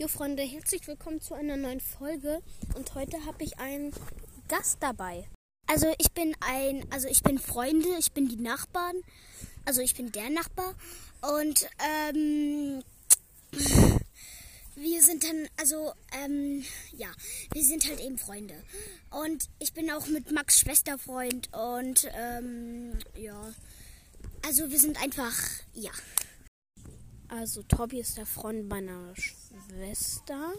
Jo Freunde, herzlich willkommen zu einer neuen Folge. Und heute habe ich einen Gast dabei. Also ich bin ein, also ich bin Freunde, ich bin die Nachbarn, also ich bin der Nachbar. Und ähm, wir sind dann, also ähm, ja, wir sind halt eben Freunde. Und ich bin auch mit Max Schwesterfreund. Und ähm, ja, also wir sind einfach, ja. Also Tobi ist der Freund meiner Schwester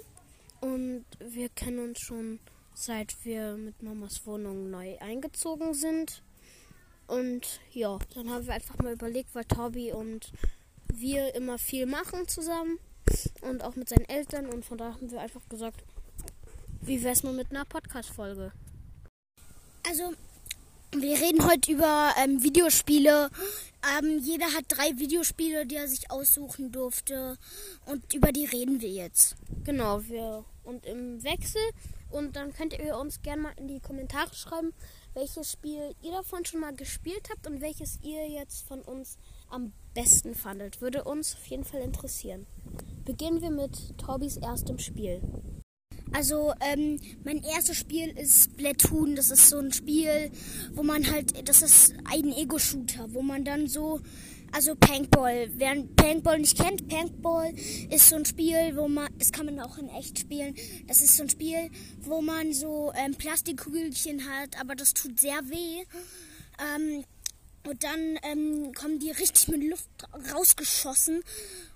und wir kennen uns schon seit wir mit Mamas Wohnung neu eingezogen sind. Und ja, dann haben wir einfach mal überlegt, weil Tobi und wir immer viel machen zusammen und auch mit seinen Eltern und von da haben wir einfach gesagt, wie wär's mal mit einer Podcast-Folge? Also wir reden heute über ähm, Videospiele. Ähm, jeder hat drei Videospiele, die er sich aussuchen durfte. Und über die reden wir jetzt. Genau, wir und im Wechsel. Und dann könnt ihr uns gerne mal in die Kommentare schreiben, welches Spiel ihr davon schon mal gespielt habt und welches ihr jetzt von uns am besten fandet. Würde uns auf jeden Fall interessieren. Beginnen wir mit Torbis erstem Spiel. Also, ähm, mein erstes Spiel ist Splatoon. Das ist so ein Spiel, wo man halt, das ist ein Ego-Shooter, wo man dann so, also Paintball. Wer Paintball nicht kennt, Paintball ist so ein Spiel, wo man, das kann man auch in echt spielen. Das ist so ein Spiel, wo man so ähm, Plastikkügelchen hat, aber das tut sehr weh. Ähm, und dann ähm, kommen die richtig mit Luft rausgeschossen.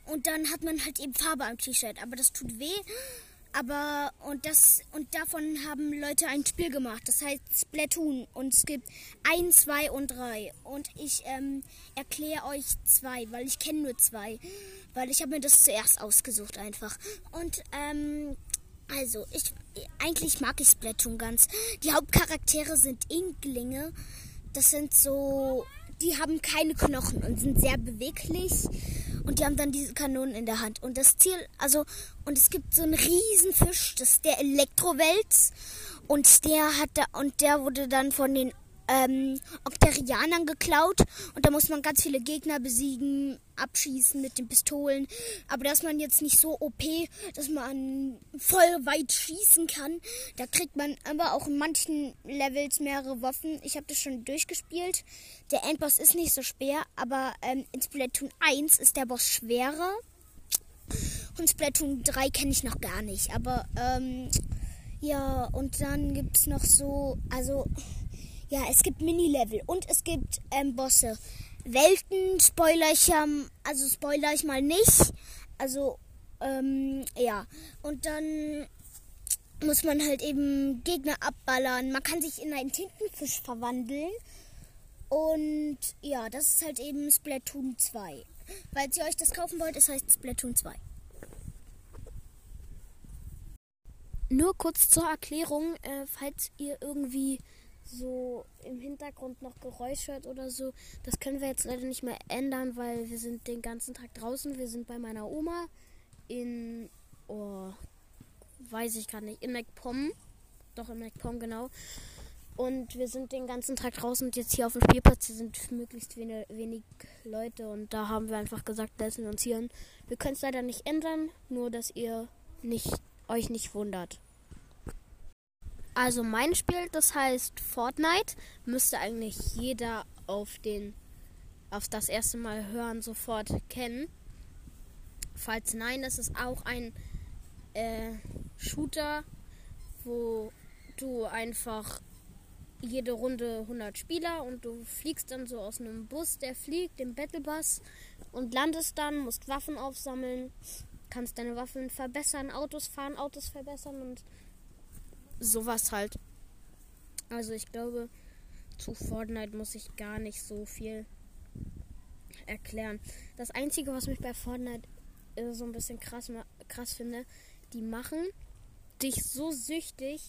Und dann hat man halt eben Farbe am T-Shirt. Aber das tut weh. Aber und das und davon haben Leute ein Spiel gemacht. Das heißt Splatoon. Und es gibt ein, zwei und drei. Und ich ähm, erkläre euch zwei, weil ich kenne nur zwei. Weil ich habe mir das zuerst ausgesucht einfach. Und ähm, also ich eigentlich mag ich Splatoon ganz. Die Hauptcharaktere sind Inklinge. Das sind so die haben keine Knochen und sind sehr beweglich und die haben dann diese Kanonen in der Hand. Und das Ziel, also, und es gibt so einen riesen Fisch, das ist der Elektrowelt und der hat da, und der wurde dann von den ähm, Okterianern geklaut und da muss man ganz viele Gegner besiegen, abschießen mit den Pistolen. Aber da ist man jetzt nicht so OP, dass man voll weit schießen kann. Da kriegt man aber auch in manchen Levels mehrere Waffen. Ich habe das schon durchgespielt. Der Endboss ist nicht so schwer, aber ähm, in Splatoon 1 ist der Boss schwerer. Und Splatoon 3 kenne ich noch gar nicht. Aber ähm, ja, und dann gibt es noch so, also ja, es gibt Mini-Level und es gibt ähm, Bosse. Welten spoiler ich also spoiler ich mal nicht. Also, ähm, ja. Und dann muss man halt eben Gegner abballern. Man kann sich in einen Tintenfisch verwandeln. Und ja, das ist halt eben Splatoon 2. Falls ihr euch das kaufen wollt, es heißt Splatoon 2. Nur kurz zur Erklärung, äh, falls ihr irgendwie so im Hintergrund noch Geräusch hört oder so, das können wir jetzt leider nicht mehr ändern, weil wir sind den ganzen Tag draußen. Wir sind bei meiner Oma in, oh, weiß ich gar nicht, in MacPom. Doch, in MacPom, genau. Und wir sind den ganzen Tag draußen und jetzt hier auf dem Spielplatz. Hier sind möglichst wenig, wenig Leute und da haben wir einfach gesagt, lassen wir uns hier. Wir können es leider nicht ändern, nur dass ihr nicht, euch nicht wundert. Also mein Spiel, das heißt Fortnite, müsste eigentlich jeder auf den auf das erste Mal hören sofort kennen. Falls nein, das ist auch ein äh, Shooter, wo du einfach jede Runde 100 Spieler und du fliegst dann so aus einem Bus, der fliegt, dem Battlebus und landest dann, musst Waffen aufsammeln, kannst deine Waffen verbessern, Autos fahren, Autos verbessern und sowas halt. Also ich glaube, zu Fortnite muss ich gar nicht so viel erklären. Das Einzige, was mich bei Fortnite so ein bisschen krass, krass finde, die machen dich so süchtig.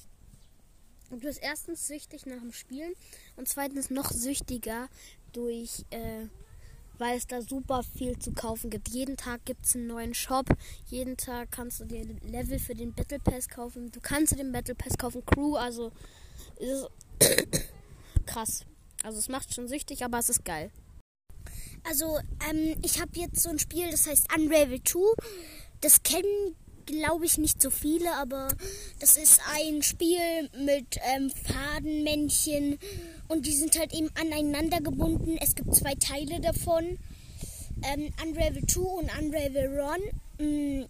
Du bist erstens süchtig nach dem Spielen und zweitens noch süchtiger durch äh, weil es da super viel zu kaufen gibt. Jeden Tag gibt es einen neuen Shop. Jeden Tag kannst du dir Level für den Battle Pass kaufen. Du kannst dir den Battle Pass kaufen, Crew, also ist krass. Also es macht schon süchtig, aber es ist geil. Also, ähm, ich habe jetzt so ein Spiel, das heißt Unravel 2. Das kennen glaube ich, nicht so viele, aber das ist ein Spiel mit ähm, Fadenmännchen und die sind halt eben aneinander gebunden. Es gibt zwei Teile davon. Ähm, Unravel 2 und Unravel Run. Mm.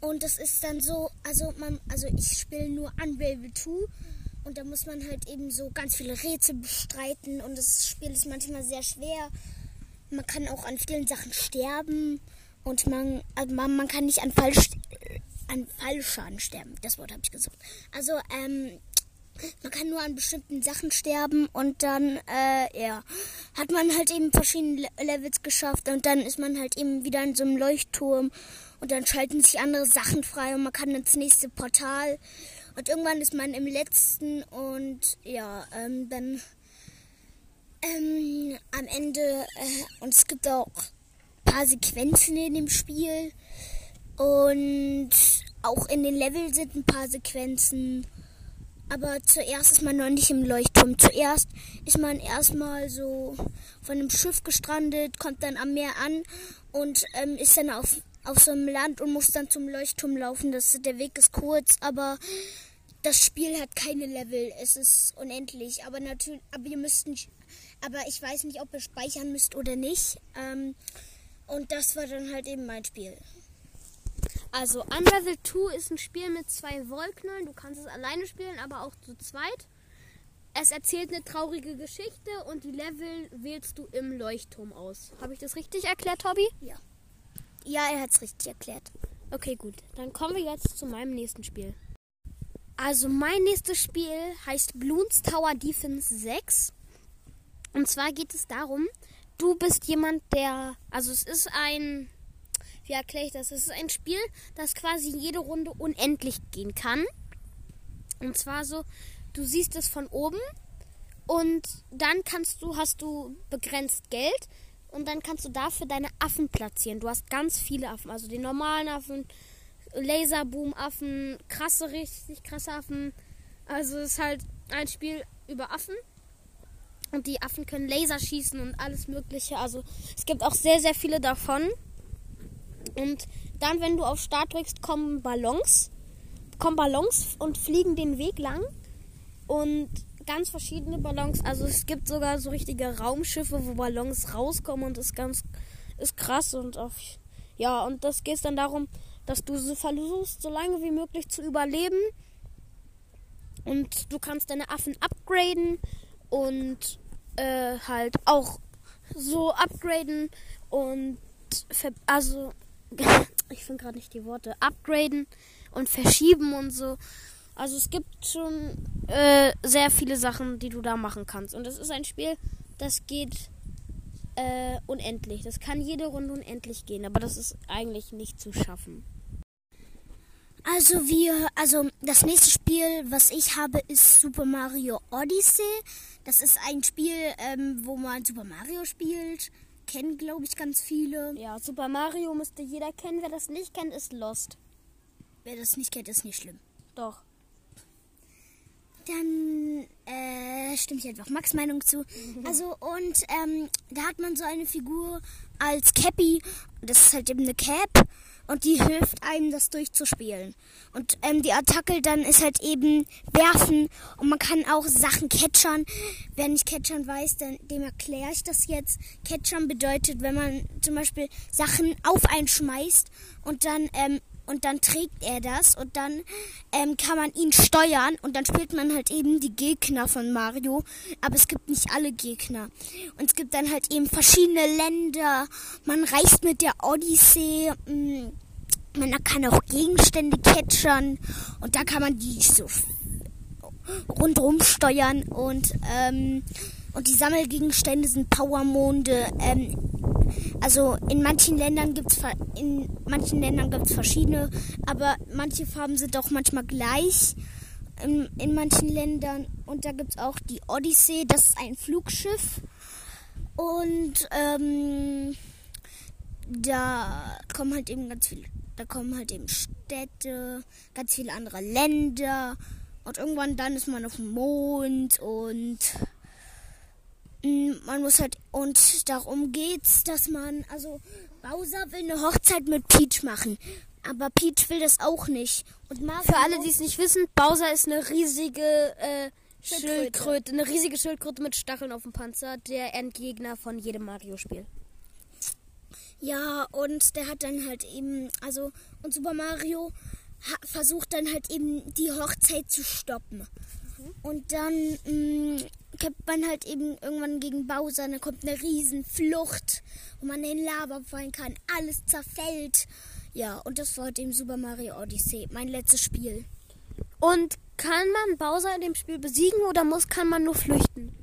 Und das ist dann so, also man, also ich spiele nur Unravel 2 und da muss man halt eben so ganz viele Rätsel bestreiten und das Spiel ist manchmal sehr schwer. Man kann auch an vielen Sachen sterben und man, also man, man kann nicht an, Fall, an Fallschaden sterben. Das Wort habe ich gesucht. Also, ähm, man kann nur an bestimmten Sachen sterben und dann, äh, ja, hat man halt eben verschiedene Levels geschafft und dann ist man halt eben wieder in so einem Leuchtturm und dann schalten sich andere Sachen frei und man kann ins nächste Portal und irgendwann ist man im letzten und ja, ähm, dann ähm, am Ende äh, und es gibt auch paar Sequenzen in dem Spiel und auch in den Level sind ein paar Sequenzen. Aber zuerst ist man noch nicht im Leuchtturm. Zuerst ist man erstmal so von einem Schiff gestrandet, kommt dann am Meer an und ähm, ist dann auf, auf so einem Land und muss dann zum Leuchtturm laufen. Das, der Weg ist kurz, aber das Spiel hat keine Level. Es ist unendlich. Aber natürlich, aber ihr müsst nicht, aber ich weiß nicht, ob ihr speichern müsst oder nicht. Ähm, und das war dann halt eben mein Spiel. Also Unravel 2 ist ein Spiel mit zwei Wollknollen. Du kannst es alleine spielen, aber auch zu zweit. Es erzählt eine traurige Geschichte und die Level wählst du im Leuchtturm aus. Habe ich das richtig erklärt, Tobi? Ja. Ja, er hat es richtig erklärt. Okay, gut. Dann kommen wir jetzt zu meinem nächsten Spiel. Also mein nächstes Spiel heißt Bloons Tower Defense 6. Und zwar geht es darum, du bist jemand, der, also es ist ein wie erkläre ich das? Es ist ein Spiel, das quasi jede Runde unendlich gehen kann. Und zwar so, du siehst es von oben und dann kannst du, hast du begrenzt Geld und dann kannst du dafür deine Affen platzieren. Du hast ganz viele Affen, also die normalen Affen, Laserboom-Affen, krasse, richtig krasse Affen. Also es ist halt ein Spiel über Affen. Und die Affen können Laser schießen und alles Mögliche. Also es gibt auch sehr, sehr viele davon. Und dann, wenn du auf Start drückst, kommen Ballons. Kommen Ballons und fliegen den Weg lang. Und ganz verschiedene Ballons. Also es gibt sogar so richtige Raumschiffe, wo Ballons rauskommen und ist ganz ist krass und auf ja und das geht dann darum, dass du so versuchst, so lange wie möglich zu überleben. Und du kannst deine Affen upgraden und äh, halt auch so upgraden und also ich finde gerade nicht die Worte, upgraden und verschieben und so. Also es gibt schon äh, sehr viele Sachen, die du da machen kannst. Und es ist ein Spiel, das geht äh, unendlich. Das kann jede Runde unendlich gehen, aber das ist eigentlich nicht zu schaffen. Also wir, also das nächste Spiel, was ich habe, ist Super Mario Odyssey. Das ist ein Spiel, ähm, wo man Super Mario spielt kennen, glaube ich, ganz viele. Ja, Super Mario müsste jeder kennen. Wer das nicht kennt, ist Lost. Wer das nicht kennt, ist nicht schlimm. Doch. Dann äh, stimme ich einfach Max Meinung zu. Also und ähm, da hat man so eine Figur als Cappy. Das ist halt eben eine Cap und die hilft einem, das durchzuspielen. Und ähm, die Attacke dann ist halt eben werfen und man kann auch Sachen catchern. Wer nicht catchern weiß, dann, dem erkläre ich das jetzt. Catchern bedeutet, wenn man zum Beispiel Sachen auf einen schmeißt und dann ähm, und dann trägt er das und dann ähm, kann man ihn steuern und dann spielt man halt eben die Gegner von Mario. Aber es gibt nicht alle Gegner. Und es gibt dann halt eben verschiedene Länder. Man reist mit der Odyssee. Mm, man kann auch Gegenstände catchern und da kann man die so rundherum steuern und ähm, und die Sammelgegenstände sind Powermonde. Ähm, also in manchen Ländern gibt's in manchen Ländern gibt's verschiedene, aber manche Farben sind auch manchmal gleich in, in manchen Ländern. Und da gibt es auch die Odyssee, das ist ein Flugschiff. Und ähm, da kommen halt eben ganz viele, da kommen halt eben Städte, ganz viele andere Länder. Und irgendwann dann ist man auf dem Mond und man muss halt, und darum geht's, dass man, also Bowser will eine Hochzeit mit Peach machen. Aber Peach will das auch nicht. Und Mario, Für alle, die es nicht wissen, Bowser ist eine riesige äh, Schildkröte. Schildkröte. Eine riesige Schildkröte mit Stacheln auf dem Panzer. Der Endgegner von jedem Mario-Spiel. Ja, und der hat dann halt eben, also, und Super Mario versucht dann halt eben die Hochzeit zu stoppen. Und dann mh, kämpft man halt eben irgendwann gegen Bowser, dann kommt eine Riesenflucht, wo man in Lava fallen kann, alles zerfällt. Ja, und das war halt eben Super Mario Odyssey, mein letztes Spiel. Und kann man Bowser in dem Spiel besiegen oder muss kann man nur flüchten?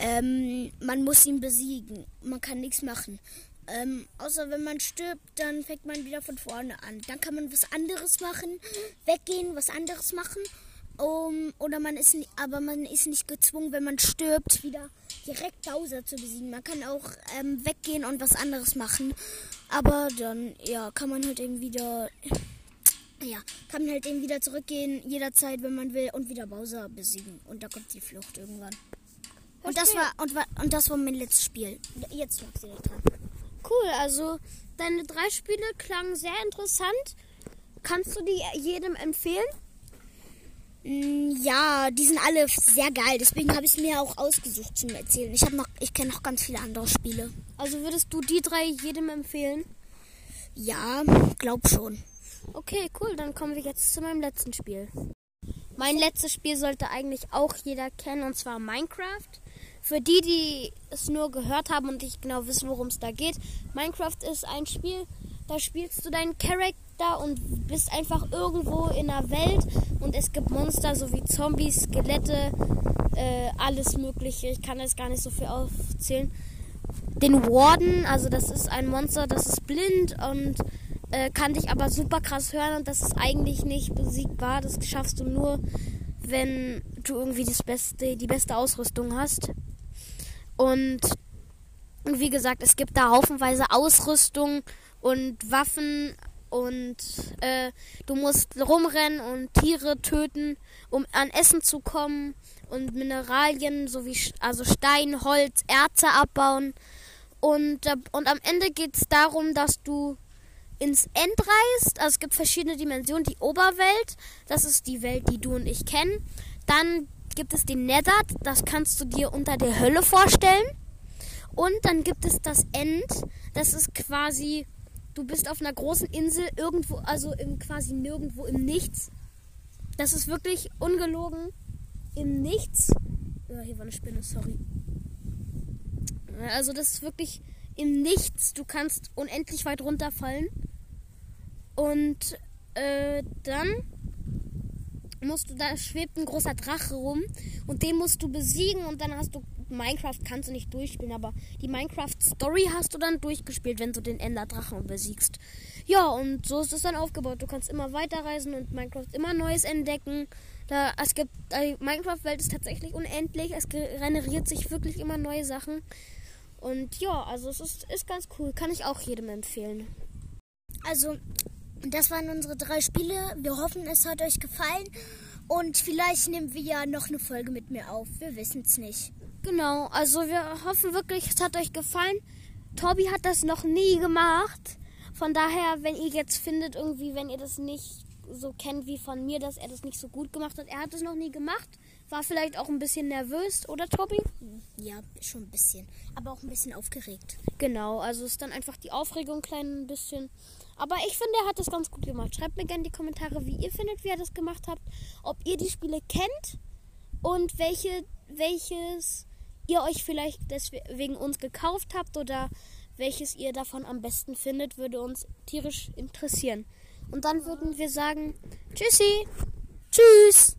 Ähm, man muss ihn besiegen. Man kann nichts machen. Ähm, außer wenn man stirbt, dann fängt man wieder von vorne an. Dann kann man was anderes machen, weggehen, was anderes machen. Um, oder man ist, aber man ist nicht gezwungen, wenn man stirbt, wieder direkt Bowser zu besiegen. Man kann auch ähm, weggehen und was anderes machen. Aber dann, ja, kann man halt eben wieder, ja, kann man halt eben wieder zurückgehen, jederzeit, wenn man will, und wieder Bowser besiegen. Und da kommt die Flucht irgendwann. Und das war und, wa- und das war mein letztes Spiel. Jetzt lag sie dran. Cool, also deine drei Spiele klangen sehr interessant. Kannst du die jedem empfehlen? Ja, die sind alle sehr geil. Deswegen habe ich es mir auch ausgesucht zum Erzählen. Ich habe noch, ich kenne noch ganz viele andere Spiele. Also würdest du die drei jedem empfehlen? Ja, glaub schon. Okay, cool, dann kommen wir jetzt zu meinem letzten Spiel. Mein letztes Spiel sollte eigentlich auch jeder kennen, und zwar Minecraft. Für die, die es nur gehört haben und nicht genau wissen, worum es da geht, Minecraft ist ein Spiel, da spielst du deinen Charakter und bist einfach irgendwo in der Welt und es gibt Monster sowie Zombies, Skelette, äh, alles Mögliche. Ich kann jetzt gar nicht so viel aufzählen. Den Warden, also das ist ein Monster, das ist blind und äh, kann dich aber super krass hören und das ist eigentlich nicht besiegbar. Das schaffst du nur, wenn du irgendwie das beste, die beste Ausrüstung hast. Und wie gesagt, es gibt da haufenweise Ausrüstung und Waffen und äh, du musst rumrennen und Tiere töten, um an Essen zu kommen und Mineralien sowie also Stein, Holz, Erze abbauen. Und, und am Ende geht es darum, dass du ins End reist. Also es gibt verschiedene Dimensionen. Die Oberwelt, das ist die Welt, die du und ich kennen. Dann gibt es den Nether, das kannst du dir unter der Hölle vorstellen. Und dann gibt es das End, das ist quasi, du bist auf einer großen Insel irgendwo, also im quasi nirgendwo im Nichts. Das ist wirklich ungelogen im Nichts. Ja, hier war eine Spinne, sorry. Also das ist wirklich im Nichts. Du kannst unendlich weit runterfallen. Und äh, dann musst du, da schwebt ein großer Drache rum und den musst du besiegen und dann hast du Minecraft kannst du nicht durchspielen, aber die Minecraft Story hast du dann durchgespielt, wenn du den Ender Drachen besiegst. Ja, und so ist es dann aufgebaut. Du kannst immer weiterreisen und Minecraft immer Neues entdecken. Da es gibt die Minecraft Welt ist tatsächlich unendlich. Es generiert sich wirklich immer neue Sachen. Und ja, also es ist, ist ganz cool. Kann ich auch jedem empfehlen. Also, das waren unsere drei Spiele. Wir hoffen, es hat euch gefallen. Und vielleicht nehmen wir ja noch eine Folge mit mir auf. Wir wissen es nicht. Genau, also wir hoffen wirklich, es hat euch gefallen. Tobi hat das noch nie gemacht. Von daher, wenn ihr jetzt findet, irgendwie, wenn ihr das nicht so kennt wie von mir, dass er das nicht so gut gemacht hat, er hat es noch nie gemacht, war vielleicht auch ein bisschen nervös, oder Tobi? Ja, schon ein bisschen. Aber auch ein bisschen aufgeregt. Genau, also ist dann einfach die Aufregung klein ein bisschen. Aber ich finde, er hat das ganz gut gemacht. Schreibt mir gerne in die Kommentare, wie ihr findet, wie er das gemacht habt. Ob ihr die Spiele kennt und welche, welches ihr euch vielleicht deswegen uns gekauft habt oder welches ihr davon am besten findet, würde uns tierisch interessieren. Und dann würden wir sagen, tschüssi, tschüss.